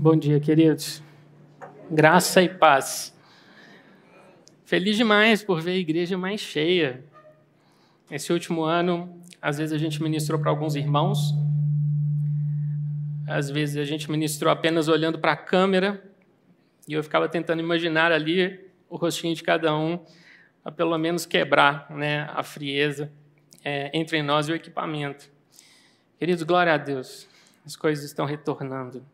Bom dia, queridos. Graça e paz. Feliz demais por ver a igreja mais cheia. Esse último ano, às vezes a gente ministrou para alguns irmãos, às vezes a gente ministrou apenas olhando para a câmera, e eu ficava tentando imaginar ali o rostinho de cada um, a pelo menos quebrar né, a frieza é, entre nós e o equipamento. Queridos, glória a Deus, as coisas estão retornando.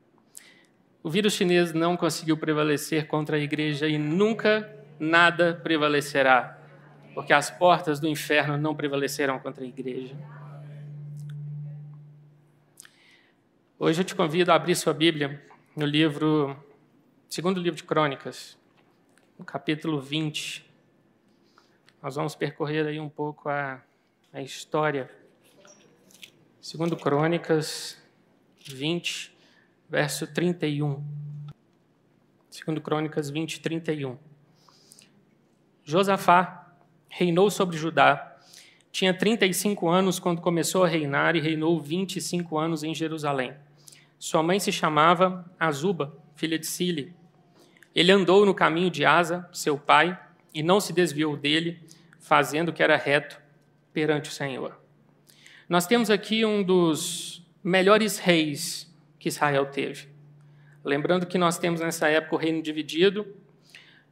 O vírus chinês não conseguiu prevalecer contra a igreja e nunca nada prevalecerá, porque as portas do inferno não prevalecerão contra a igreja. Hoje eu te convido a abrir sua Bíblia no livro, segundo livro de Crônicas, no capítulo 20. Nós vamos percorrer aí um pouco a, a história. Segundo Crônicas 20, verso 31. Segundo Crônicas 20, 31. Josafá reinou sobre Judá. Tinha 35 anos quando começou a reinar e reinou 25 anos em Jerusalém. Sua mãe se chamava Azuba, filha de Sile. Ele andou no caminho de Asa, seu pai, e não se desviou dele, fazendo o que era reto perante o Senhor. Nós temos aqui um dos melhores reis que Israel teve. Lembrando que nós temos nessa época o reino dividido,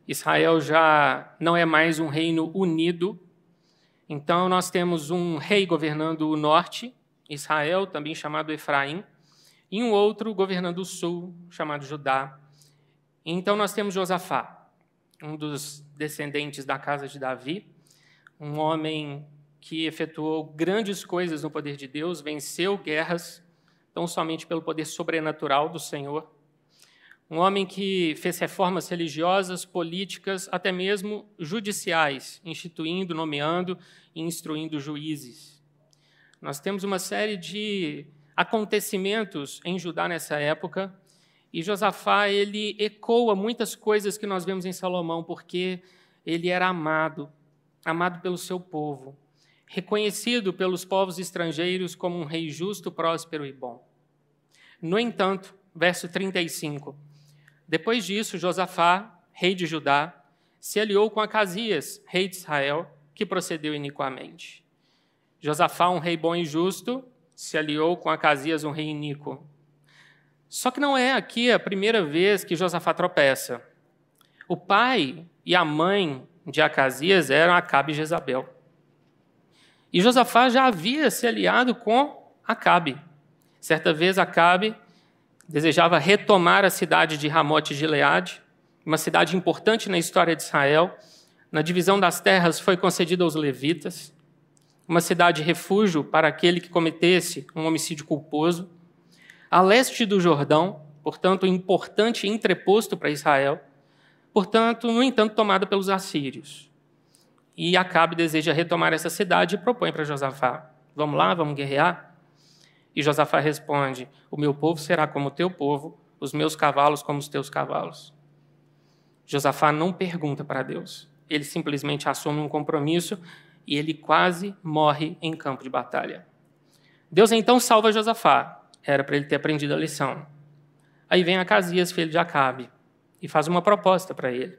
Israel já não é mais um reino unido, então nós temos um rei governando o norte, Israel, também chamado Efraim, e um outro governando o sul, chamado Judá. Então nós temos Josafá, um dos descendentes da casa de Davi, um homem que efetuou grandes coisas no poder de Deus, venceu guerras, tão somente pelo poder sobrenatural do Senhor. Um homem que fez reformas religiosas, políticas, até mesmo judiciais, instituindo, nomeando e instruindo juízes. Nós temos uma série de acontecimentos em Judá nessa época, e Josafá ele ecoa muitas coisas que nós vemos em Salomão, porque ele era amado, amado pelo seu povo reconhecido pelos povos estrangeiros como um rei justo, próspero e bom. No entanto, verso 35. Depois disso, Josafá, rei de Judá, se aliou com Acasias, rei de Israel, que procedeu iniquamente. Josafá, um rei bom e justo, se aliou com Acasias, um rei iníquo. Só que não é aqui a primeira vez que Josafá tropeça. O pai e a mãe de Acasias eram Acabe e Jezabel. E Josafá já havia se aliado com Acabe. Certa vez Acabe desejava retomar a cidade de Ramote de Leade, uma cidade importante na história de Israel. Na divisão das terras foi concedida aos levitas, uma cidade refúgio para aquele que cometesse um homicídio culposo. A leste do Jordão, portanto, importante entreposto para Israel, portanto, no entanto, tomada pelos assírios. E Acabe deseja retomar essa cidade e propõe para Josafá: Vamos lá, vamos guerrear? E Josafá responde: O meu povo será como o teu povo, os meus cavalos como os teus cavalos. Josafá não pergunta para Deus, ele simplesmente assume um compromisso e ele quase morre em campo de batalha. Deus então salva Josafá, era para ele ter aprendido a lição. Aí vem Acasias, filho de Acabe, e faz uma proposta para ele.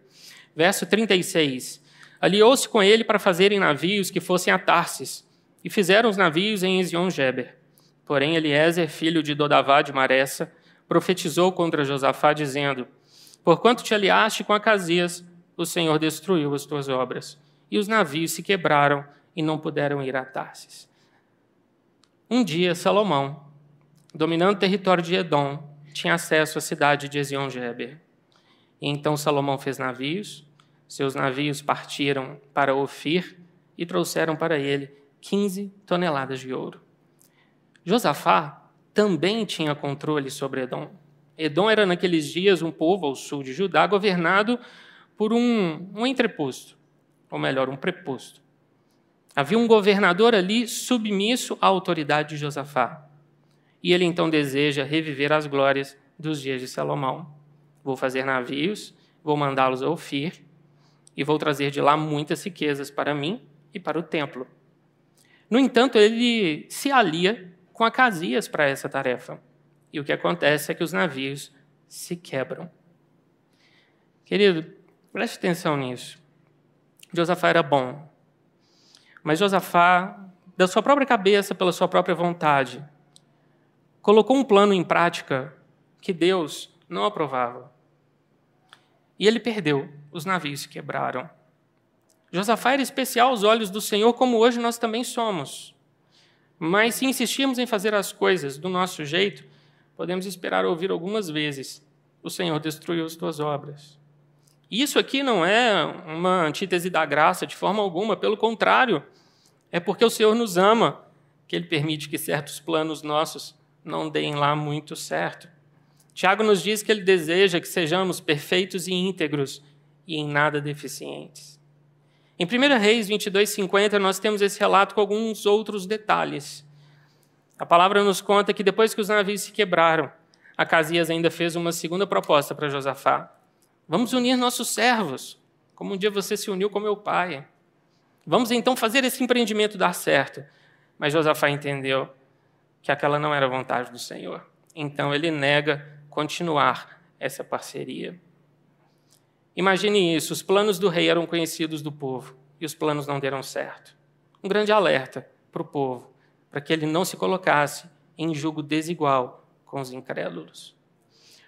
Verso 36 aliou-se com ele para fazerem navios que fossem a Tarsis, e fizeram os navios em Ezion-Geber. Porém, Eliezer, filho de Dodavá de Maressa, profetizou contra Josafá, dizendo: Porquanto te aliaste com Acasias, o Senhor destruiu as tuas obras. E os navios se quebraram e não puderam ir a Tarsis. Um dia, Salomão, dominando o território de Edom, tinha acesso à cidade de Ezion-Geber. E então Salomão fez navios, seus navios partiram para Ofir e trouxeram para ele 15 toneladas de ouro. Josafá também tinha controle sobre Edom. Edom era naqueles dias um povo ao sul de Judá governado por um, um entreposto, ou melhor, um preposto. Havia um governador ali submisso à autoridade de Josafá. E ele então deseja reviver as glórias dos dias de Salomão. Vou fazer navios, vou mandá-los a Ofir e vou trazer de lá muitas riquezas para mim e para o templo. No entanto, ele se alia com Acasias para essa tarefa. E o que acontece é que os navios se quebram. Querido, preste atenção nisso. Josafá era bom, mas Josafá, da sua própria cabeça, pela sua própria vontade, colocou um plano em prática que Deus não aprovava. E ele perdeu, os navios se quebraram. Josafá era especial aos olhos do Senhor, como hoje nós também somos. Mas se insistirmos em fazer as coisas do nosso jeito, podemos esperar ouvir algumas vezes: o Senhor destruiu as tuas obras. Isso aqui não é uma antítese da graça de forma alguma, pelo contrário, é porque o Senhor nos ama que Ele permite que certos planos nossos não deem lá muito certo. Tiago nos diz que ele deseja que sejamos perfeitos e íntegros e em nada deficientes. Em 1 Reis 22, 50, nós temos esse relato com alguns outros detalhes. A palavra nos conta que depois que os navios se quebraram, Acasias ainda fez uma segunda proposta para Josafá. Vamos unir nossos servos, como um dia você se uniu com meu pai. Vamos então fazer esse empreendimento dar certo. Mas Josafá entendeu que aquela não era vontade do Senhor. Então ele nega continuar essa parceria. Imagine isso: os planos do rei eram conhecidos do povo e os planos não deram certo. Um grande alerta para o povo, para que ele não se colocasse em julgo desigual com os incrédulos.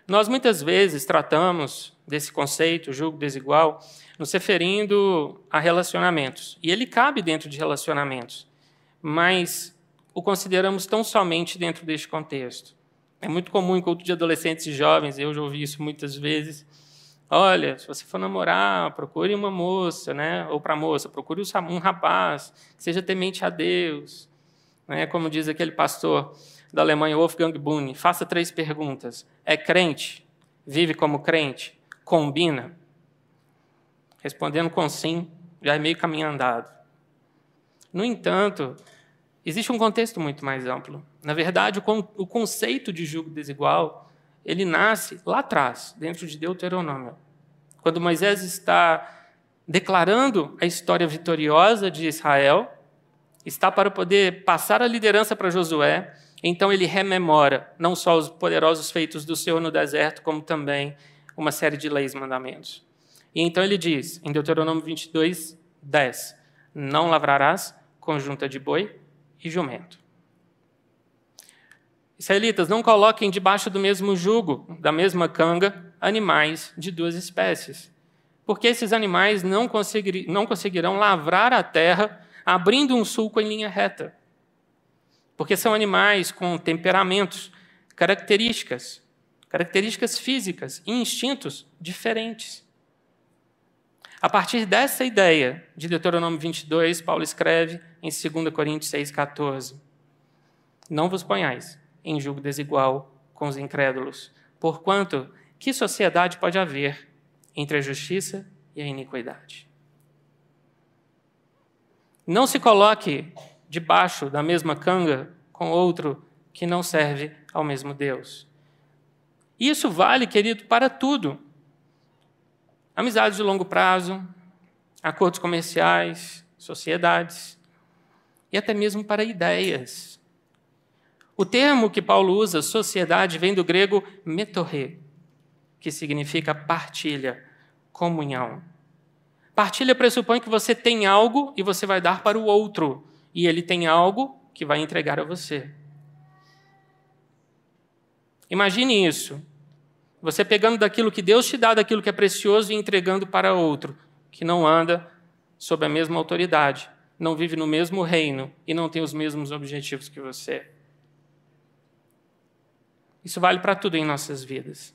Nós muitas vezes tratamos desse conceito, julgo desigual, nos referindo a relacionamentos. E ele cabe dentro de relacionamentos, mas o consideramos tão somente dentro deste contexto. É muito comum em culto de adolescentes e jovens, eu já ouvi isso muitas vezes, Olha, se você for namorar, procure uma moça, né? Ou para moça, procure um rapaz que seja temente a Deus, né? Como diz aquele pastor da Alemanha, Wolfgang Boone, faça três perguntas: é crente? Vive como crente? Combina? Respondendo com sim, já é meio caminho andado. No entanto, existe um contexto muito mais amplo. Na verdade, o conceito de julgo desigual ele nasce lá atrás, dentro de Deuteronômio. Quando Moisés está declarando a história vitoriosa de Israel, está para poder passar a liderança para Josué, então ele rememora não só os poderosos feitos do Senhor no deserto, como também uma série de leis e mandamentos. E então ele diz, em Deuteronômio 22, 10: Não lavrarás conjunta de boi e jumento. Israelitas, não coloquem debaixo do mesmo jugo, da mesma canga, animais de duas espécies. Porque esses animais não, conseguir, não conseguirão lavrar a terra abrindo um sulco em linha reta. Porque são animais com temperamentos, características, características físicas e instintos diferentes. A partir dessa ideia de Deuteronômio 22, Paulo escreve em 2 Coríntios 6,14: Não vos ponhais em julgo desigual com os incrédulos. Porquanto, que sociedade pode haver entre a justiça e a iniquidade? Não se coloque debaixo da mesma canga com outro que não serve ao mesmo Deus. Isso vale, querido, para tudo. Amizades de longo prazo, acordos comerciais, sociedades e até mesmo para ideias. O termo que Paulo usa, sociedade, vem do grego metorre, que significa partilha, comunhão. Partilha pressupõe que você tem algo e você vai dar para o outro, e ele tem algo que vai entregar a você. Imagine isso. Você pegando daquilo que Deus te dá, daquilo que é precioso e entregando para outro, que não anda sob a mesma autoridade, não vive no mesmo reino e não tem os mesmos objetivos que você. Isso vale para tudo em nossas vidas.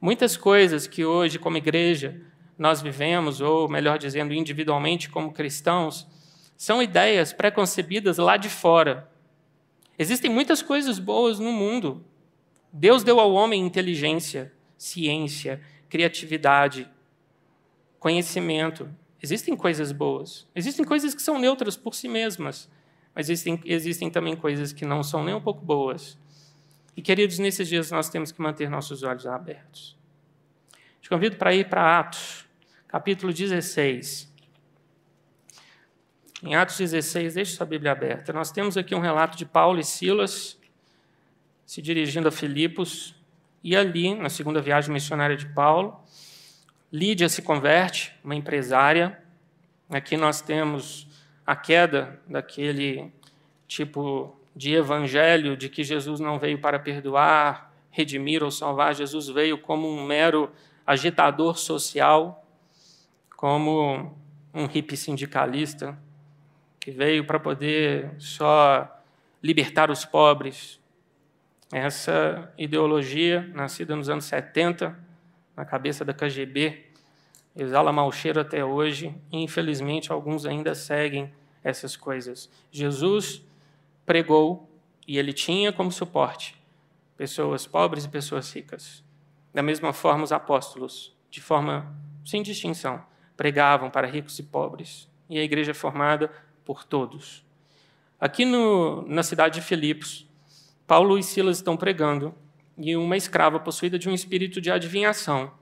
Muitas coisas que hoje, como igreja, nós vivemos, ou melhor dizendo, individualmente como cristãos, são ideias preconcebidas lá de fora. Existem muitas coisas boas no mundo. Deus deu ao homem inteligência, ciência, criatividade, conhecimento. Existem coisas boas. Existem coisas que são neutras por si mesmas. Mas existem, existem também coisas que não são nem um pouco boas e, queridos, nesses dias nós temos que manter nossos olhos abertos. Te convido para ir para Atos, capítulo 16. Em Atos 16, deixe sua Bíblia aberta. Nós temos aqui um relato de Paulo e Silas se dirigindo a Filipos, E ali, na segunda viagem missionária de Paulo, Lídia se converte, uma empresária. Aqui nós temos a queda daquele tipo de evangelho de que Jesus não veio para perdoar, redimir ou salvar. Jesus veio como um mero agitador social, como um hippie sindicalista que veio para poder só libertar os pobres. Essa ideologia, nascida nos anos 70, na cabeça da KGB, exala mau cheiro até hoje, e infelizmente alguns ainda seguem essas coisas. Jesus pregou e ele tinha como suporte pessoas pobres e pessoas ricas. Da mesma forma, os apóstolos, de forma sem distinção, pregavam para ricos e pobres, e a igreja é formada por todos. Aqui no, na cidade de Filipos, Paulo e Silas estão pregando e uma escrava possuída de um espírito de adivinhação.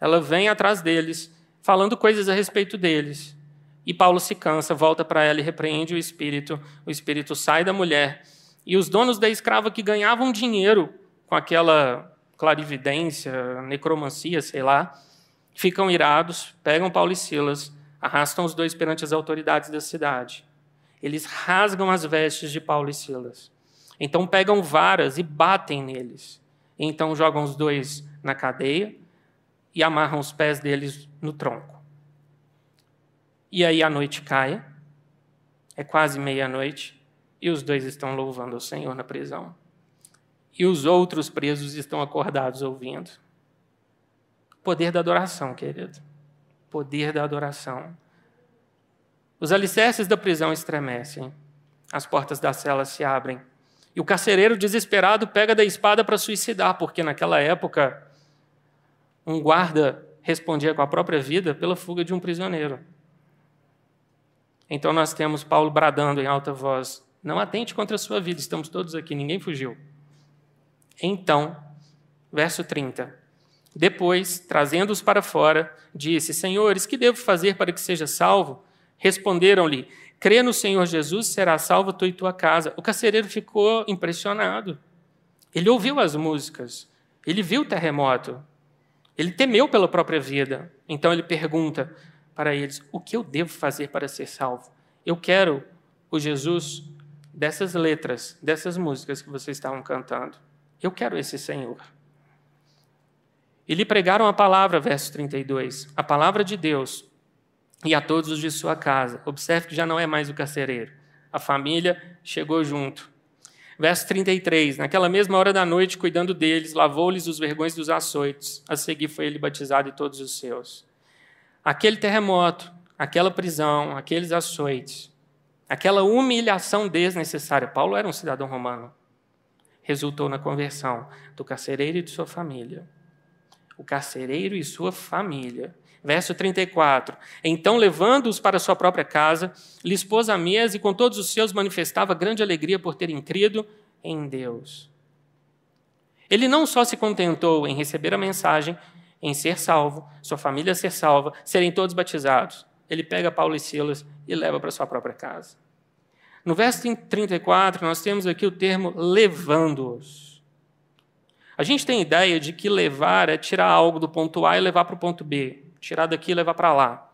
Ela vem atrás deles, falando coisas a respeito deles. E Paulo se cansa, volta para ela e repreende o espírito. O espírito sai da mulher. E os donos da escrava que ganhavam dinheiro com aquela clarividência, necromancia, sei lá, ficam irados, pegam Paulo e Silas, arrastam os dois perante as autoridades da cidade. Eles rasgam as vestes de Paulo e Silas. Então pegam varas e batem neles. Então jogam os dois na cadeia e amarram os pés deles no tronco. E aí a noite cai, é quase meia-noite, e os dois estão louvando o Senhor na prisão. E os outros presos estão acordados ouvindo. Poder da adoração, querido. Poder da adoração. Os alicerces da prisão estremecem, as portas da cela se abrem e o carcereiro desesperado pega da espada para suicidar, porque naquela época um guarda respondia com a própria vida pela fuga de um prisioneiro. Então nós temos Paulo bradando em alta voz: Não atente contra a sua vida, estamos todos aqui, ninguém fugiu. Então, verso 30. Depois, trazendo-os para fora, disse: Senhores, que devo fazer para que seja salvo? Responderam-lhe: Crê no Senhor Jesus, será salvo tu e tua casa. O carcereiro ficou impressionado. Ele ouviu as músicas, ele viu o terremoto, ele temeu pela própria vida. Então ele pergunta para eles: O que eu devo fazer para ser salvo? Eu quero o Jesus dessas letras, dessas músicas que vocês estavam cantando. Eu quero esse Senhor. E lhe pregaram a palavra, verso 32, a palavra de Deus, e a todos os de sua casa. Observe que já não é mais o carcereiro. A família chegou junto. Verso 33. Naquela mesma hora da noite, cuidando deles, lavou-lhes os vergões dos açoites. A seguir foi ele batizado e todos os seus. Aquele terremoto, aquela prisão, aqueles açoites, aquela humilhação desnecessária. Paulo era um cidadão romano. Resultou na conversão do carcereiro e de sua família. O carcereiro e sua família Verso 34. Então, levando-os para sua própria casa, lhes pôs a mesa e com todos os seus manifestava grande alegria por terem crido em Deus. Ele não só se contentou em receber a mensagem, em ser salvo, sua família ser salva, serem todos batizados. Ele pega Paulo e Silas e leva para sua própria casa. No verso 34, nós temos aqui o termo levando-os. A gente tem ideia de que levar é tirar algo do ponto A e levar para o ponto B tirar daqui e levar para lá.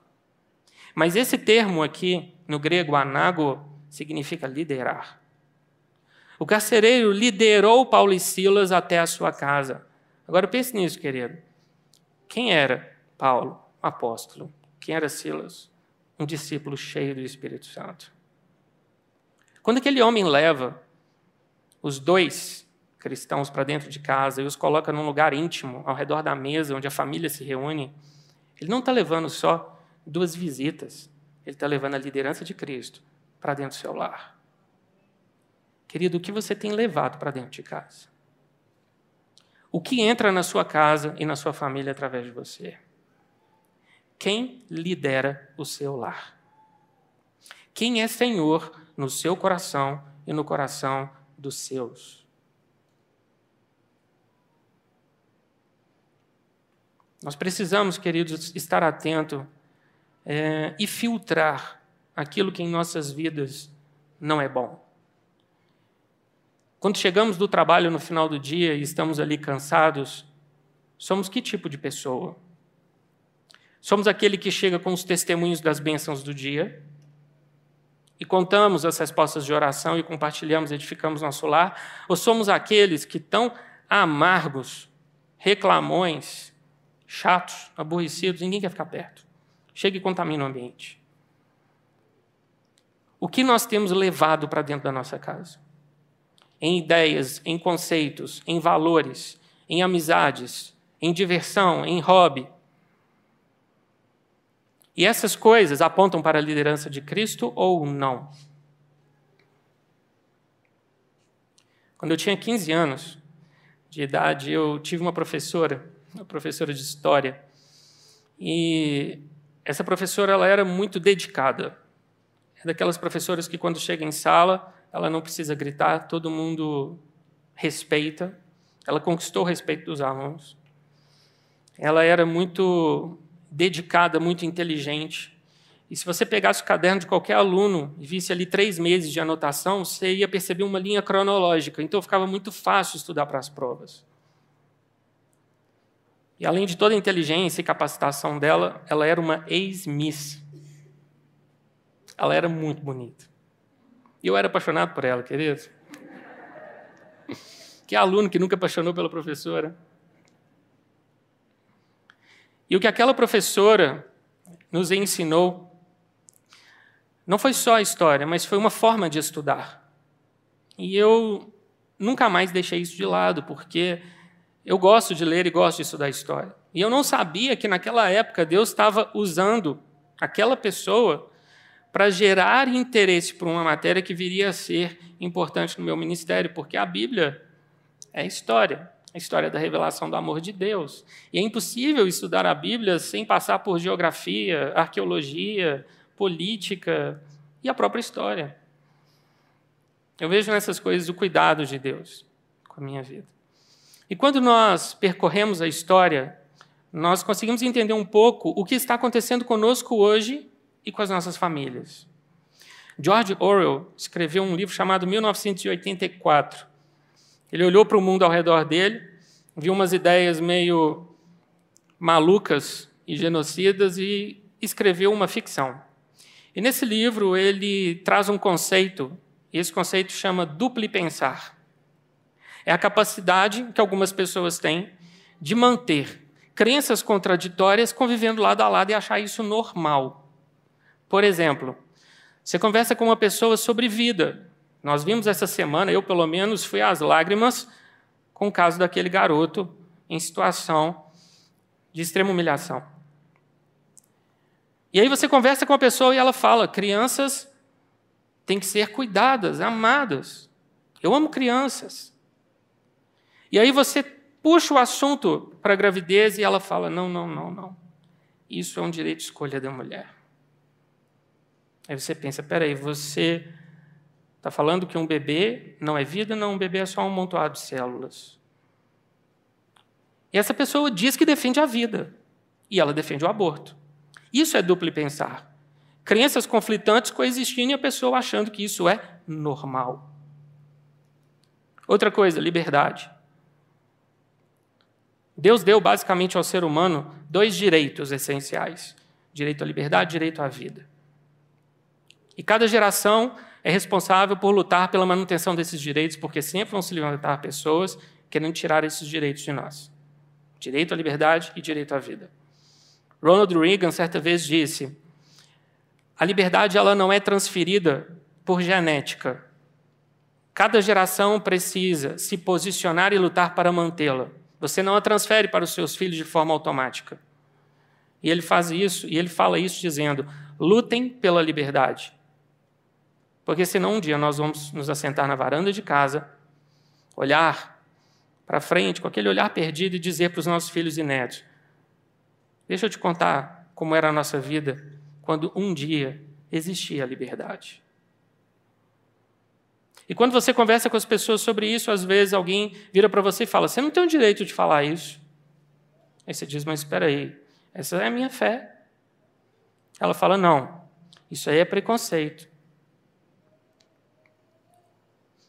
Mas esse termo aqui, no grego anago, significa liderar. O carcereiro liderou Paulo e Silas até a sua casa. Agora pense nisso, querido. Quem era Paulo? Um apóstolo. Quem era Silas? Um discípulo cheio do Espírito Santo. Quando aquele homem leva os dois cristãos para dentro de casa e os coloca num lugar íntimo, ao redor da mesa, onde a família se reúne, ele não está levando só duas visitas, ele está levando a liderança de Cristo para dentro do seu lar. Querido, o que você tem levado para dentro de casa? O que entra na sua casa e na sua família através de você? Quem lidera o seu lar? Quem é Senhor no seu coração e no coração dos seus? Nós precisamos, queridos, estar atento é, e filtrar aquilo que em nossas vidas não é bom. Quando chegamos do trabalho no final do dia e estamos ali cansados, somos que tipo de pessoa? Somos aquele que chega com os testemunhos das bênçãos do dia e contamos as respostas de oração e compartilhamos, edificamos nosso lar? Ou somos aqueles que estão amargos, reclamões, chatos, aborrecidos, ninguém quer ficar perto? Chega e contamina o ambiente. O que nós temos levado para dentro da nossa casa? Em ideias, em conceitos, em valores, em amizades, em diversão, em hobby. E essas coisas apontam para a liderança de Cristo ou não? Quando eu tinha 15 anos de idade, eu tive uma professora, uma professora de história, e essa professora ela era muito dedicada é daquelas professoras que, quando chega em sala, ela não precisa gritar, todo mundo respeita. Ela conquistou o respeito dos alunos. Ela era muito dedicada, muito inteligente. E se você pegasse o caderno de qualquer aluno e visse ali três meses de anotação, você ia perceber uma linha cronológica. Então ficava muito fácil estudar para as provas. E além de toda a inteligência e capacitação dela, ela era uma ex-miss. Ela era muito bonita. E eu era apaixonado por ela, querido. Que aluno que nunca apaixonou pela professora. E o que aquela professora nos ensinou não foi só a história, mas foi uma forma de estudar. E eu nunca mais deixei isso de lado, porque eu gosto de ler e gosto de estudar história. E eu não sabia que naquela época Deus estava usando aquela pessoa para gerar interesse por uma matéria que viria a ser importante no meu ministério, porque a Bíblia é história, a história da revelação do amor de Deus. E é impossível estudar a Bíblia sem passar por geografia, arqueologia, política e a própria história. Eu vejo nessas coisas o cuidado de Deus com a minha vida. E quando nós percorremos a história, nós conseguimos entender um pouco o que está acontecendo conosco hoje e com as nossas famílias. George Orwell escreveu um livro chamado 1984. Ele olhou para o mundo ao redor dele, viu umas ideias meio malucas e genocidas e escreveu uma ficção. E nesse livro ele traz um conceito, e esse conceito chama duplo pensar. É a capacidade que algumas pessoas têm de manter crenças contraditórias convivendo lado a lado e achar isso normal. Por exemplo, você conversa com uma pessoa sobre vida. Nós vimos essa semana, eu pelo menos fui às lágrimas com o caso daquele garoto em situação de extrema humilhação. E aí você conversa com a pessoa e ela fala: crianças têm que ser cuidadas, amadas. Eu amo crianças. E aí você puxa o assunto para a gravidez e ela fala: não, não, não, não. Isso é um direito de escolha da mulher. Aí você pensa, peraí, você está falando que um bebê não é vida? Não, um bebê é só um montoado de células. E essa pessoa diz que defende a vida, e ela defende o aborto. Isso é duplo pensar. Crenças conflitantes coexistindo e a pessoa achando que isso é normal. Outra coisa, liberdade. Deus deu basicamente ao ser humano dois direitos essenciais: direito à liberdade, direito à vida. E cada geração é responsável por lutar pela manutenção desses direitos, porque sempre vão se levantar pessoas querendo tirar esses direitos de nós. Direito à liberdade e direito à vida. Ronald Reagan certa vez disse: "A liberdade ela não é transferida por genética. Cada geração precisa se posicionar e lutar para mantê-la. Você não a transfere para os seus filhos de forma automática." E ele faz isso, e ele fala isso dizendo: "Lutem pela liberdade." Porque senão um dia nós vamos nos assentar na varanda de casa, olhar para frente com aquele olhar perdido e dizer para os nossos filhos e netos: Deixa eu te contar como era a nossa vida quando um dia existia a liberdade. E quando você conversa com as pessoas sobre isso, às vezes alguém vira para você e fala: Você não tem o direito de falar isso. Aí você diz: Mas espera aí, essa é a minha fé. Ela fala: Não, isso aí é preconceito.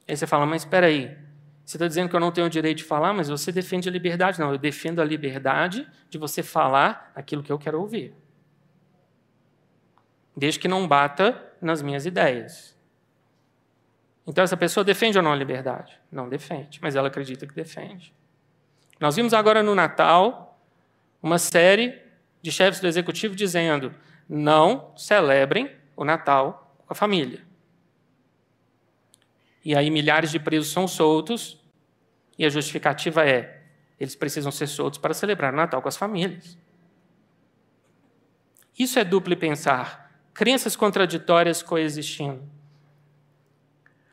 Aí você fala, mas espera aí, Você está dizendo que eu não tenho o direito de falar, mas você defende a liberdade. Não, eu defendo a liberdade de você falar aquilo que eu quero ouvir. Desde que não bata nas minhas ideias. Então, essa pessoa defende ou não a liberdade? Não defende, mas ela acredita que defende. Nós vimos agora no Natal uma série de chefes do executivo dizendo: não celebrem o Natal com a família. E aí milhares de presos são soltos, e a justificativa é: eles precisam ser soltos para celebrar o Natal com as famílias. Isso é duplo pensar, crenças contraditórias coexistindo.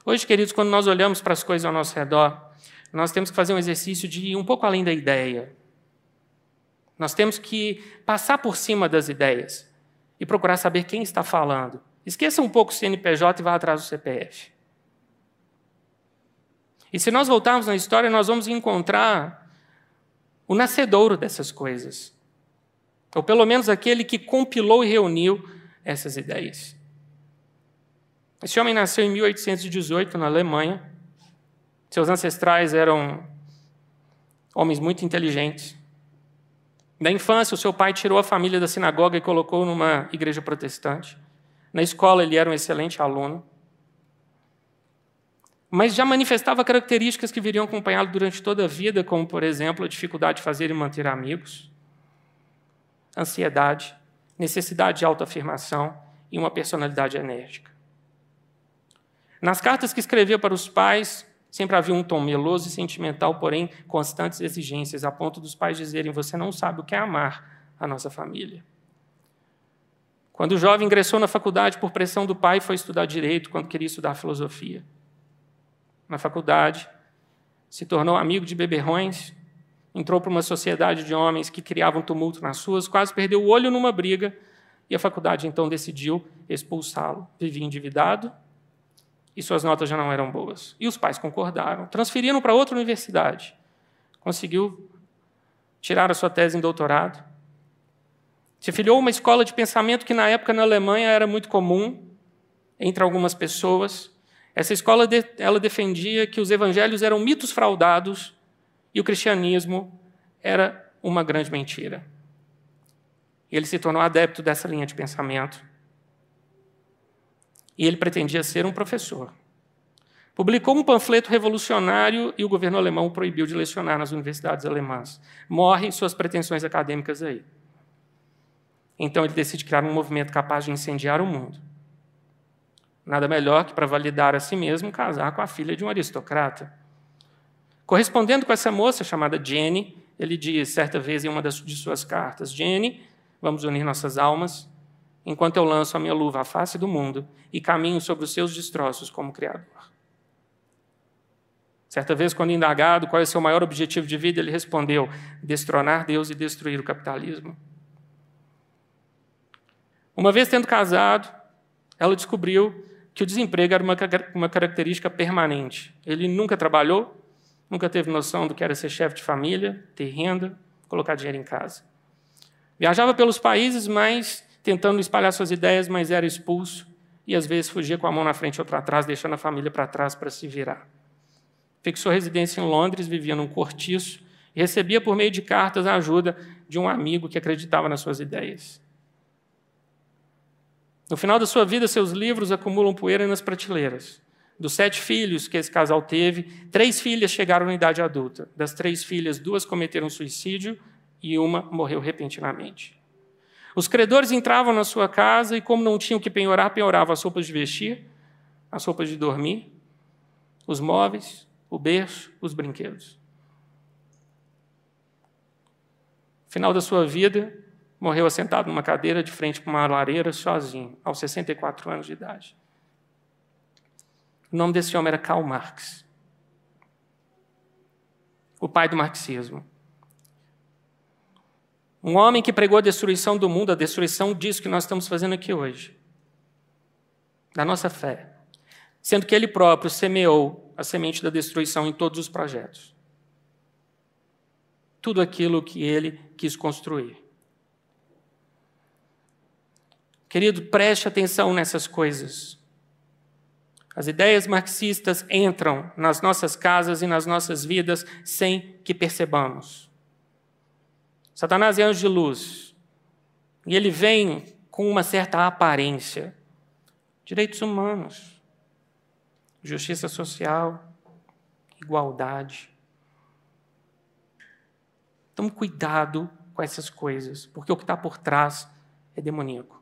Hoje, queridos, quando nós olhamos para as coisas ao nosso redor, nós temos que fazer um exercício de ir um pouco além da ideia. Nós temos que passar por cima das ideias e procurar saber quem está falando. Esqueça um pouco o CNPJ e vá atrás do CPF. E se nós voltarmos na história, nós vamos encontrar o nascedouro dessas coisas. Ou pelo menos aquele que compilou e reuniu essas ideias. Esse homem nasceu em 1818 na Alemanha. Seus ancestrais eram homens muito inteligentes. Na infância, o seu pai tirou a família da sinagoga e colocou numa igreja protestante. Na escola, ele era um excelente aluno mas já manifestava características que viriam acompanhá-lo durante toda a vida, como, por exemplo, a dificuldade de fazer e manter amigos, ansiedade, necessidade de autoafirmação e uma personalidade enérgica. Nas cartas que escrevia para os pais, sempre havia um tom meloso e sentimental, porém constantes exigências, a ponto dos pais dizerem: Você não sabe o que é amar a nossa família. Quando o jovem ingressou na faculdade por pressão do pai, foi estudar direito quando queria estudar filosofia na faculdade, se tornou amigo de beberrões, entrou para uma sociedade de homens que criavam tumulto nas suas, quase perdeu o olho numa briga, e a faculdade então decidiu expulsá-lo. Vivia endividado e suas notas já não eram boas. E os pais concordaram, transferiram para outra universidade. Conseguiu tirar a sua tese em doutorado. Se filiou a uma escola de pensamento que na época na Alemanha era muito comum entre algumas pessoas. Essa escola ela defendia que os evangelhos eram mitos fraudados e o cristianismo era uma grande mentira. E ele se tornou adepto dessa linha de pensamento. E ele pretendia ser um professor. Publicou um panfleto revolucionário e o governo alemão o proibiu de lecionar nas universidades alemãs. Morrem suas pretensões acadêmicas aí. Então ele decide criar um movimento capaz de incendiar o mundo. Nada melhor que para validar a si mesmo casar com a filha de um aristocrata. Correspondendo com essa moça chamada Jenny, ele diz certa vez em uma das, de suas cartas: Jenny, vamos unir nossas almas, enquanto eu lanço a minha luva à face do mundo e caminho sobre os seus destroços como Criador. Certa vez, quando indagado qual é o seu maior objetivo de vida, ele respondeu: destronar Deus e destruir o capitalismo. Uma vez tendo casado, ela descobriu que o desemprego era uma, uma característica permanente. Ele nunca trabalhou, nunca teve noção do que era ser chefe de família, ter renda, colocar dinheiro em casa. Viajava pelos países, mas tentando espalhar suas ideias, mas era expulso e às vezes fugia com a mão na frente e outra atrás, deixando a família para trás para se virar. Fixou residência em Londres, vivia num cortiço e recebia por meio de cartas a ajuda de um amigo que acreditava nas suas ideias. No final da sua vida, seus livros acumulam poeira nas prateleiras. Dos sete filhos que esse casal teve, três filhas chegaram na idade adulta. Das três filhas, duas cometeram suicídio e uma morreu repentinamente. Os credores entravam na sua casa e, como não tinham que penhorar, penhoravam as roupas de vestir, as roupas de dormir, os móveis, o berço, os brinquedos. No final da sua vida, morreu assentado numa cadeira de frente para uma lareira, sozinho, aos 64 anos de idade. O nome desse homem era Karl Marx, o pai do marxismo. Um homem que pregou a destruição do mundo, a destruição disso que nós estamos fazendo aqui hoje, da nossa fé, sendo que ele próprio semeou a semente da destruição em todos os projetos. Tudo aquilo que ele quis construir. Querido, preste atenção nessas coisas. As ideias marxistas entram nas nossas casas e nas nossas vidas sem que percebamos. Satanás é anjo de luz. E ele vem com uma certa aparência. Direitos humanos, justiça social, igualdade. Tome cuidado com essas coisas, porque o que está por trás é demoníaco.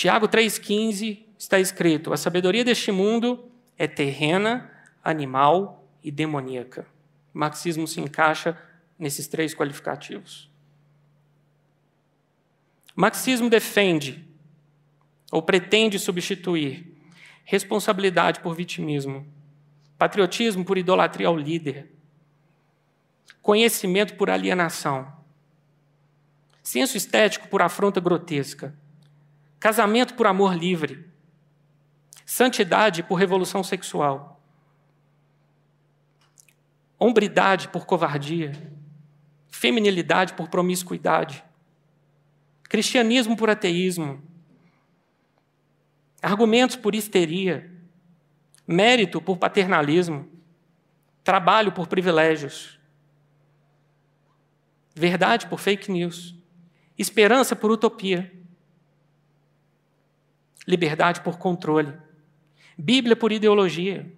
Tiago 3,15 está escrito: A sabedoria deste mundo é terrena, animal e demoníaca. O marxismo se encaixa nesses três qualificativos. O marxismo defende ou pretende substituir responsabilidade por vitimismo, patriotismo por idolatria ao líder, conhecimento por alienação, senso estético por afronta grotesca, casamento por amor livre, santidade por revolução sexual, hombridade por covardia, feminilidade por promiscuidade, cristianismo por ateísmo, argumentos por histeria, mérito por paternalismo, trabalho por privilégios, verdade por fake news, esperança por utopia, liberdade por controle, Bíblia por ideologia,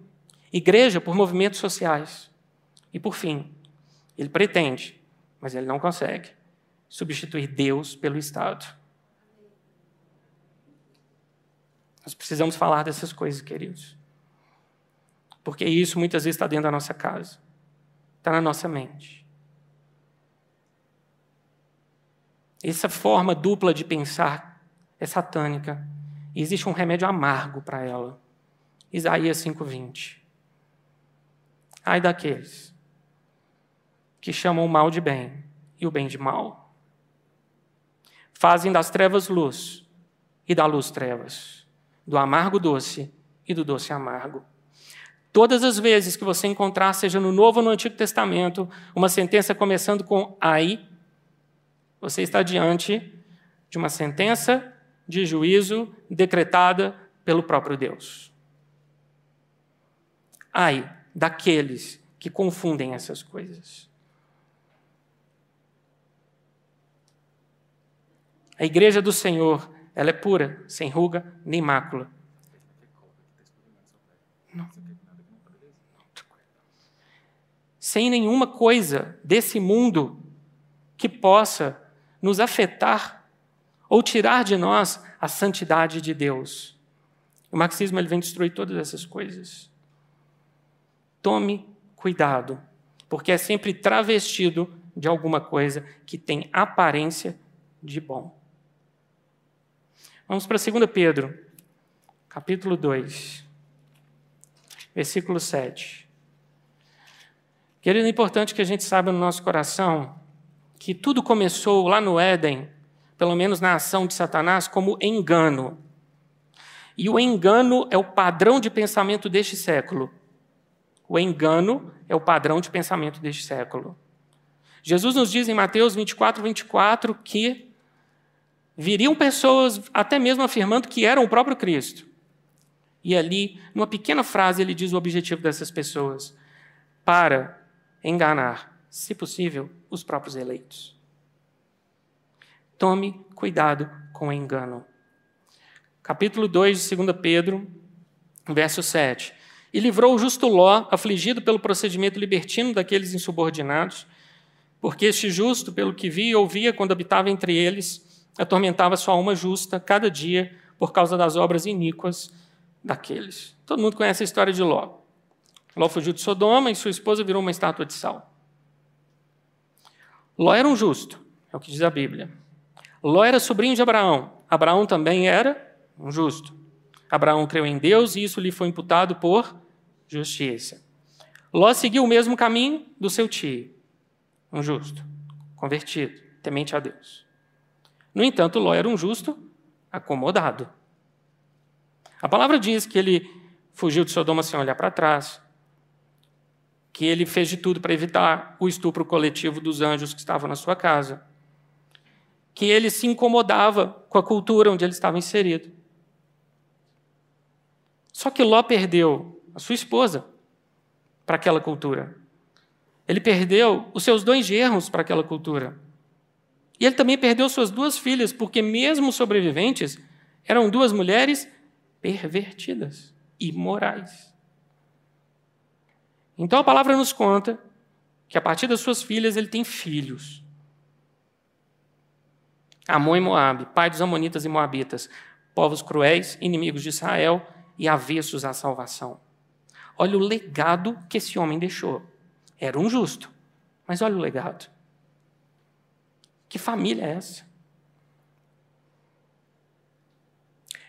igreja por movimentos sociais. E por fim, ele pretende, mas ele não consegue, substituir Deus pelo Estado. Nós precisamos falar dessas coisas, queridos. Porque isso muitas vezes está dentro da nossa casa, está na nossa mente. Essa forma dupla de pensar é satânica. E existe um remédio amargo para ela. Isaías 5:20. Ai daqueles que chamam o mal de bem e o bem de mal. Fazem das trevas luz e da luz trevas, do amargo doce e do doce amargo. Todas as vezes que você encontrar, seja no Novo ou no Antigo Testamento, uma sentença começando com ai, você está diante de uma sentença de juízo decretada pelo próprio Deus. Ai daqueles que confundem essas coisas. A igreja do Senhor, ela é pura, sem ruga nem mácula. Não. Sem nenhuma coisa desse mundo que possa nos afetar ou tirar de nós a santidade de Deus. O marxismo ele vem destruir todas essas coisas. Tome cuidado, porque é sempre travestido de alguma coisa que tem aparência de bom. Vamos para 2 Pedro, capítulo 2, versículo 7. Querido, é importante que a gente saiba no nosso coração que tudo começou lá no Éden, pelo menos na ação de Satanás, como engano. E o engano é o padrão de pensamento deste século. O engano é o padrão de pensamento deste século. Jesus nos diz em Mateus 24, 24 que viriam pessoas até mesmo afirmando que eram o próprio Cristo. E ali, numa pequena frase, ele diz o objetivo dessas pessoas: para enganar, se possível, os próprios eleitos. Tome cuidado com o engano. Capítulo 2 de 2 Pedro, verso 7 e livrou o justo Ló, afligido pelo procedimento libertino daqueles insubordinados, porque este justo, pelo que via e ouvia quando habitava entre eles, atormentava sua alma justa cada dia por causa das obras iníquas daqueles. Todo mundo conhece a história de Ló. Ló fugiu de Sodoma e sua esposa virou uma estátua de sal. Ló era um justo, é o que diz a Bíblia. Ló era sobrinho de Abraão. Abraão também era um justo. Abraão creu em Deus e isso lhe foi imputado por justiça. Ló seguiu o mesmo caminho do seu tio, um justo, convertido, temente a Deus. No entanto, Ló era um justo acomodado. A palavra diz que ele fugiu de Sodoma sem olhar para trás, que ele fez de tudo para evitar o estupro coletivo dos anjos que estavam na sua casa, que ele se incomodava com a cultura onde ele estava inserido. Só que Ló perdeu a sua esposa para aquela cultura. Ele perdeu os seus dois germos para aquela cultura. E ele também perdeu suas duas filhas, porque, mesmo sobreviventes, eram duas mulheres pervertidas, imorais. Então a palavra nos conta que a partir das suas filhas ele tem filhos. Amon e Moabe, pai dos amonitas e moabitas, povos cruéis, inimigos de Israel e avessos à salvação. Olha o legado que esse homem deixou. Era um justo, mas olha o legado. Que família é essa?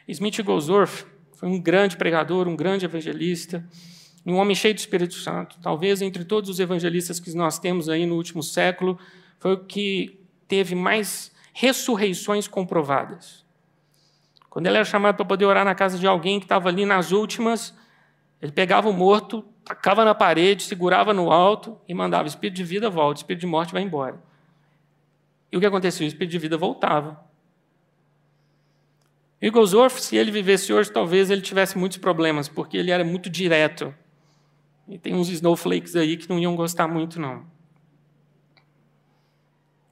Smith Goldsworth foi um grande pregador, um grande evangelista, um homem cheio do Espírito Santo. Talvez entre todos os evangelistas que nós temos aí no último século, foi o que teve mais ressurreições comprovadas. Quando ele era chamado para poder orar na casa de alguém que estava ali nas últimas, ele pegava o morto, tacava na parede, segurava no alto e mandava: espírito de vida volta, espírito de morte vai embora. E o que acontecia? O espírito de vida voltava. Eaglesworth, se ele vivesse hoje, talvez ele tivesse muitos problemas, porque ele era muito direto. E tem uns snowflakes aí que não iam gostar muito, não.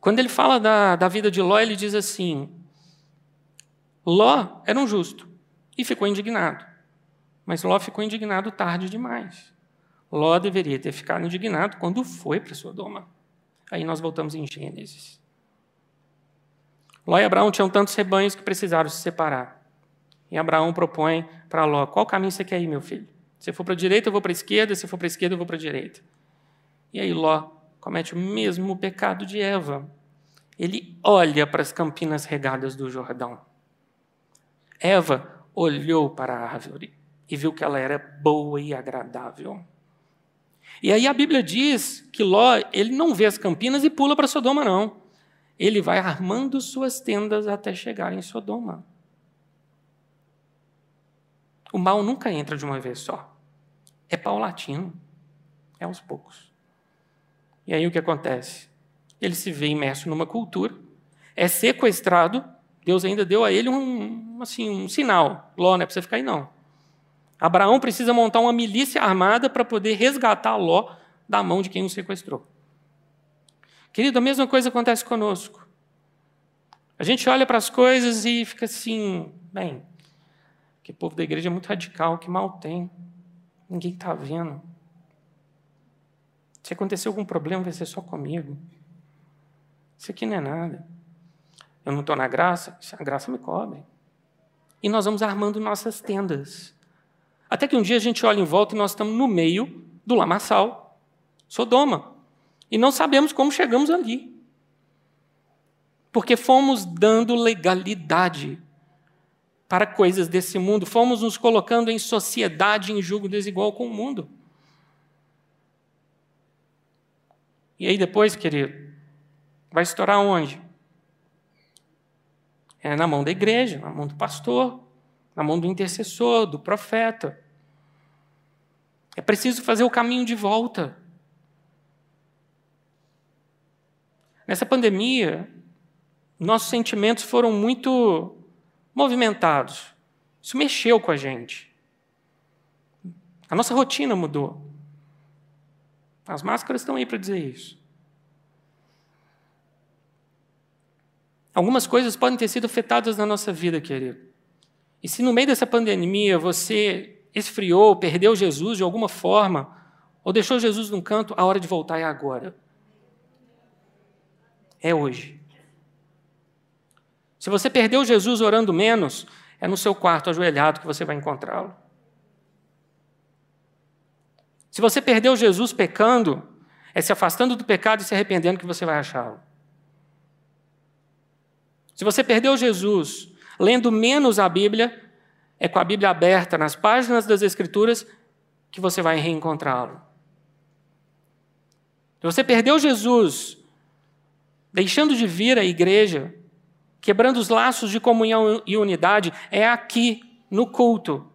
Quando ele fala da, da vida de Ló, ele diz assim: Ló era um justo e ficou indignado. Mas Ló ficou indignado tarde demais. Ló deveria ter ficado indignado quando foi para Sodoma. Aí nós voltamos em Gênesis. Ló e Abraão tinham tantos rebanhos que precisaram se separar. E Abraão propõe para Ló: qual caminho você quer ir, meu filho? Se for para a direita, eu vou para a esquerda, se for para a esquerda, eu vou para a direita. E aí Ló comete o mesmo pecado de Eva. Ele olha para as campinas regadas do Jordão. Eva olhou para a árvore e viu que ela era boa e agradável. E aí a Bíblia diz que Ló, ele não vê as campinas e pula para Sodoma, não. Ele vai armando suas tendas até chegar em Sodoma. O mal nunca entra de uma vez só. É paulatino. É aos poucos. E aí o que acontece? Ele se vê imerso numa cultura, é sequestrado. Deus ainda deu a ele um, assim, um sinal. Ló, não é para você ficar aí, não. Abraão precisa montar uma milícia armada para poder resgatar Ló da mão de quem o sequestrou. Querido, a mesma coisa acontece conosco. A gente olha para as coisas e fica assim, bem, que povo da igreja é muito radical, que mal tem. Ninguém está vendo. Se acontecer algum problema, vai ser só comigo. Isso aqui não é nada. Eu não estou na graça, a graça me cobre. E nós vamos armando nossas tendas. Até que um dia a gente olha em volta e nós estamos no meio do lamaçal, Sodoma. E não sabemos como chegamos ali. Porque fomos dando legalidade para coisas desse mundo, fomos nos colocando em sociedade em julgo desigual com o mundo. E aí depois, querido, vai estourar onde? É na mão da igreja, na mão do pastor, na mão do intercessor, do profeta. É preciso fazer o caminho de volta. Nessa pandemia, nossos sentimentos foram muito movimentados. Isso mexeu com a gente. A nossa rotina mudou. As máscaras estão aí para dizer isso. Algumas coisas podem ter sido afetadas na nossa vida, querido. E se no meio dessa pandemia você esfriou, perdeu Jesus de alguma forma, ou deixou Jesus num canto, a hora de voltar é agora. É hoje. Se você perdeu Jesus orando menos, é no seu quarto ajoelhado que você vai encontrá-lo. Se você perdeu Jesus pecando, é se afastando do pecado e se arrependendo que você vai achá-lo. Se você perdeu Jesus lendo menos a Bíblia, é com a Bíblia aberta nas páginas das Escrituras que você vai reencontrá-lo. Se você perdeu Jesus, deixando de vir à igreja, quebrando os laços de comunhão e unidade, é aqui, no culto,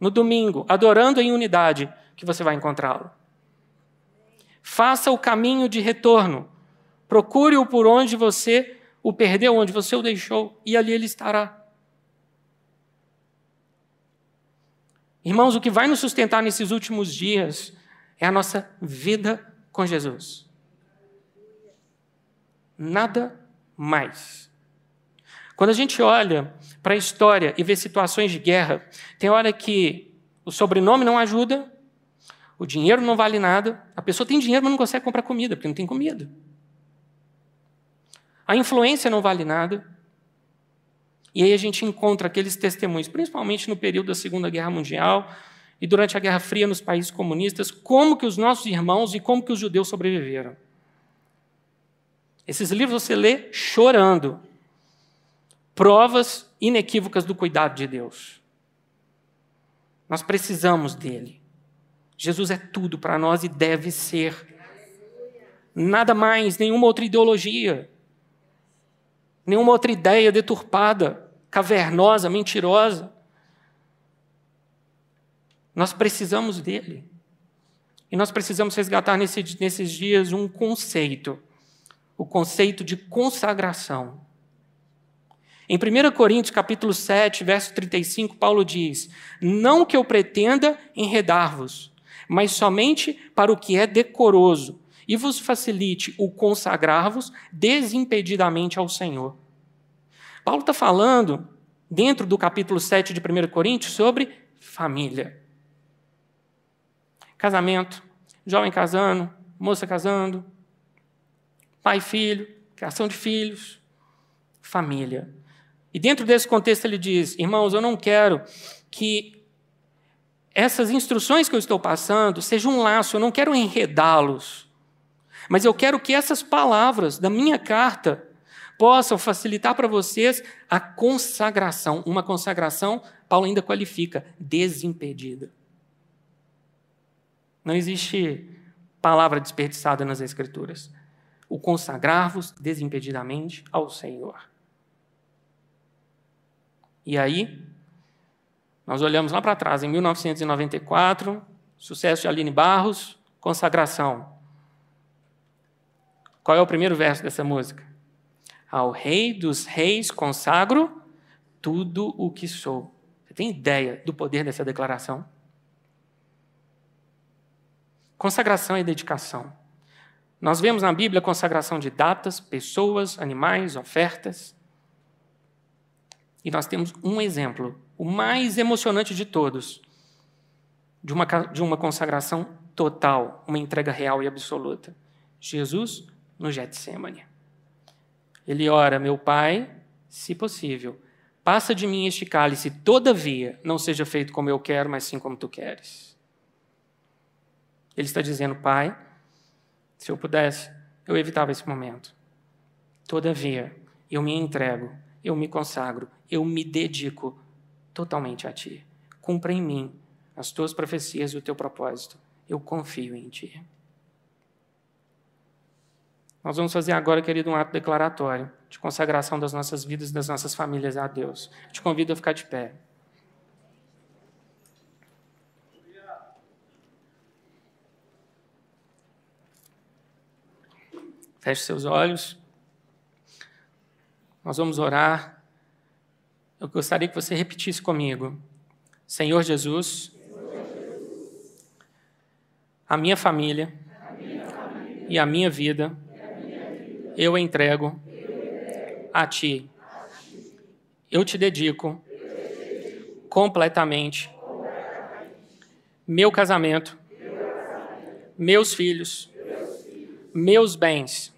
no domingo, adorando em unidade, que você vai encontrá-lo. Faça o caminho de retorno. Procure-o por onde você o perdeu, onde você o deixou, e ali ele estará. Irmãos, o que vai nos sustentar nesses últimos dias é a nossa vida com Jesus. Nada mais. Quando a gente olha para a história e vê situações de guerra, tem hora que o sobrenome não ajuda, o dinheiro não vale nada, a pessoa tem dinheiro, mas não consegue comprar comida, porque não tem comida. A influência não vale nada. E aí a gente encontra aqueles testemunhos, principalmente no período da Segunda Guerra Mundial e durante a Guerra Fria nos países comunistas, como que os nossos irmãos e como que os judeus sobreviveram. Esses livros você lê chorando. Provas inequívocas do cuidado de Deus. Nós precisamos dele. Jesus é tudo para nós e deve ser. Nada mais, nenhuma outra ideologia nenhuma outra ideia deturpada, cavernosa, mentirosa. Nós precisamos dele. E nós precisamos resgatar nesse, nesses dias um conceito, o conceito de consagração. Em 1 Coríntios capítulo 7, verso 35, Paulo diz: Não que eu pretenda enredar-vos, mas somente para o que é decoroso, e vos facilite o consagrar-vos desimpedidamente ao Senhor. Paulo está falando, dentro do capítulo 7 de 1 Coríntios, sobre família. Casamento, jovem casando, moça casando, pai e filho, criação de filhos, família. E dentro desse contexto ele diz: irmãos, eu não quero que essas instruções que eu estou passando sejam um laço, eu não quero enredá-los, mas eu quero que essas palavras da minha carta possam facilitar para vocês a consagração. Uma consagração, Paulo ainda qualifica, desimpedida. Não existe palavra desperdiçada nas Escrituras. O consagrar-vos desimpedidamente ao Senhor. E aí, nós olhamos lá para trás, em 1994, sucesso de Aline Barros, consagração. Qual é o primeiro verso dessa música? Ao Rei dos Reis consagro tudo o que sou. Você tem ideia do poder dessa declaração? Consagração e dedicação. Nós vemos na Bíblia consagração de datas, pessoas, animais, ofertas. E nós temos um exemplo, o mais emocionante de todos, de uma, de uma consagração total, uma entrega real e absoluta. Jesus no Getsemane. Ele ora, meu Pai, se possível, passa de mim este cálice, todavia não seja feito como eu quero, mas sim como tu queres. Ele está dizendo, Pai, se eu pudesse, eu evitava esse momento. Todavia, eu me entrego, eu me consagro, eu me dedico totalmente a Ti. Cumpra em mim as Tuas profecias e o Teu propósito. Eu confio em Ti. Nós vamos fazer agora, querido, um ato declaratório de consagração das nossas vidas e das nossas famílias a Deus. Te convido a ficar de pé. Feche seus olhos. Nós vamos orar. Eu gostaria que você repetisse comigo. Senhor Jesus, a minha família e a minha vida eu entrego a Ti. Eu te dedico completamente meu casamento, meus filhos, meus bens.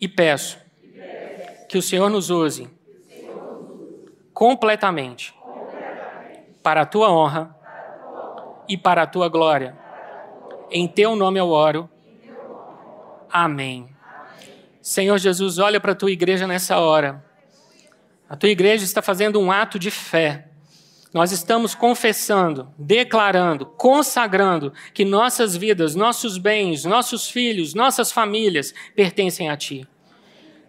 E peço que o Senhor nos use completamente para a tua honra e para a tua glória. Em teu nome eu oro. Amém. Senhor Jesus, olha para a tua igreja nessa hora. A tua igreja está fazendo um ato de fé. Nós estamos confessando, declarando, consagrando que nossas vidas, nossos bens, nossos filhos, nossas famílias pertencem a Ti.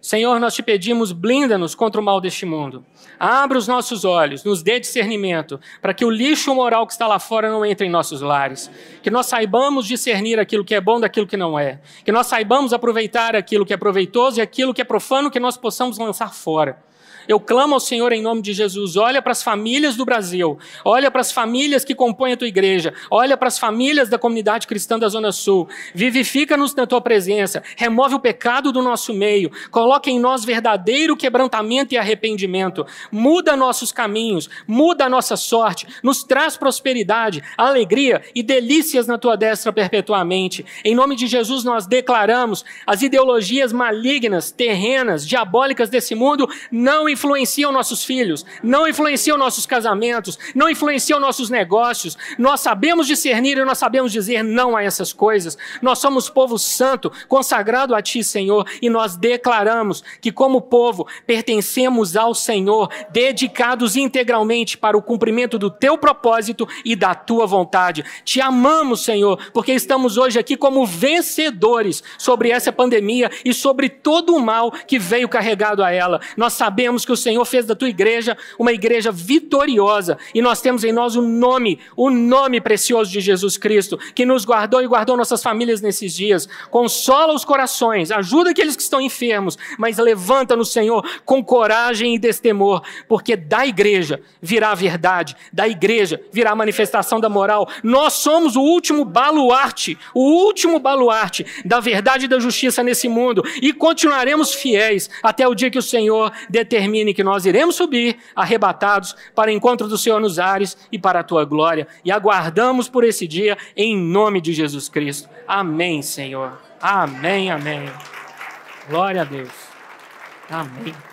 Senhor, nós te pedimos, blinda-nos contra o mal deste mundo. Abra os nossos olhos, nos dê discernimento, para que o lixo moral que está lá fora não entre em nossos lares. Que nós saibamos discernir aquilo que é bom daquilo que não é. Que nós saibamos aproveitar aquilo que é proveitoso e aquilo que é profano, que nós possamos lançar fora. Eu clamo ao Senhor em nome de Jesus. Olha para as famílias do Brasil. Olha para as famílias que compõem a tua igreja. Olha para as famílias da comunidade cristã da Zona Sul. Vivifica-nos na tua presença. Remove o pecado do nosso meio. Coloca em nós verdadeiro quebrantamento e arrependimento. Muda nossos caminhos. Muda a nossa sorte. Nos traz prosperidade, alegria e delícias na tua destra perpetuamente. Em nome de Jesus, nós declaramos as ideologias malignas, terrenas, diabólicas desse mundo não influenciam nossos filhos, não influenciam nossos casamentos, não influenciam nossos negócios. Nós sabemos discernir e nós sabemos dizer não a essas coisas. Nós somos povo santo, consagrado a Ti, Senhor, e nós declaramos que, como povo, pertencemos ao Senhor, dedicados integralmente para o cumprimento do Teu propósito e da Tua vontade. Te amamos, Senhor, porque estamos hoje aqui como vencedores sobre essa pandemia e sobre todo o mal que veio carregado a ela. Nós sabemos que o Senhor fez da tua igreja uma igreja vitoriosa e nós temos em nós o nome, o nome precioso de Jesus Cristo, que nos guardou e guardou nossas famílias nesses dias. Consola os corações, ajuda aqueles que estão enfermos, mas levanta no Senhor com coragem e destemor, porque da igreja virá a verdade, da igreja virá a manifestação da moral. Nós somos o último baluarte, o último baluarte da verdade e da justiça nesse mundo e continuaremos fiéis até o dia que o Senhor determine determine que nós iremos subir arrebatados para o encontro do Senhor nos ares e para a tua glória. E aguardamos por esse dia em nome de Jesus Cristo. Amém, Senhor. Amém, amém. Glória a Deus. Amém.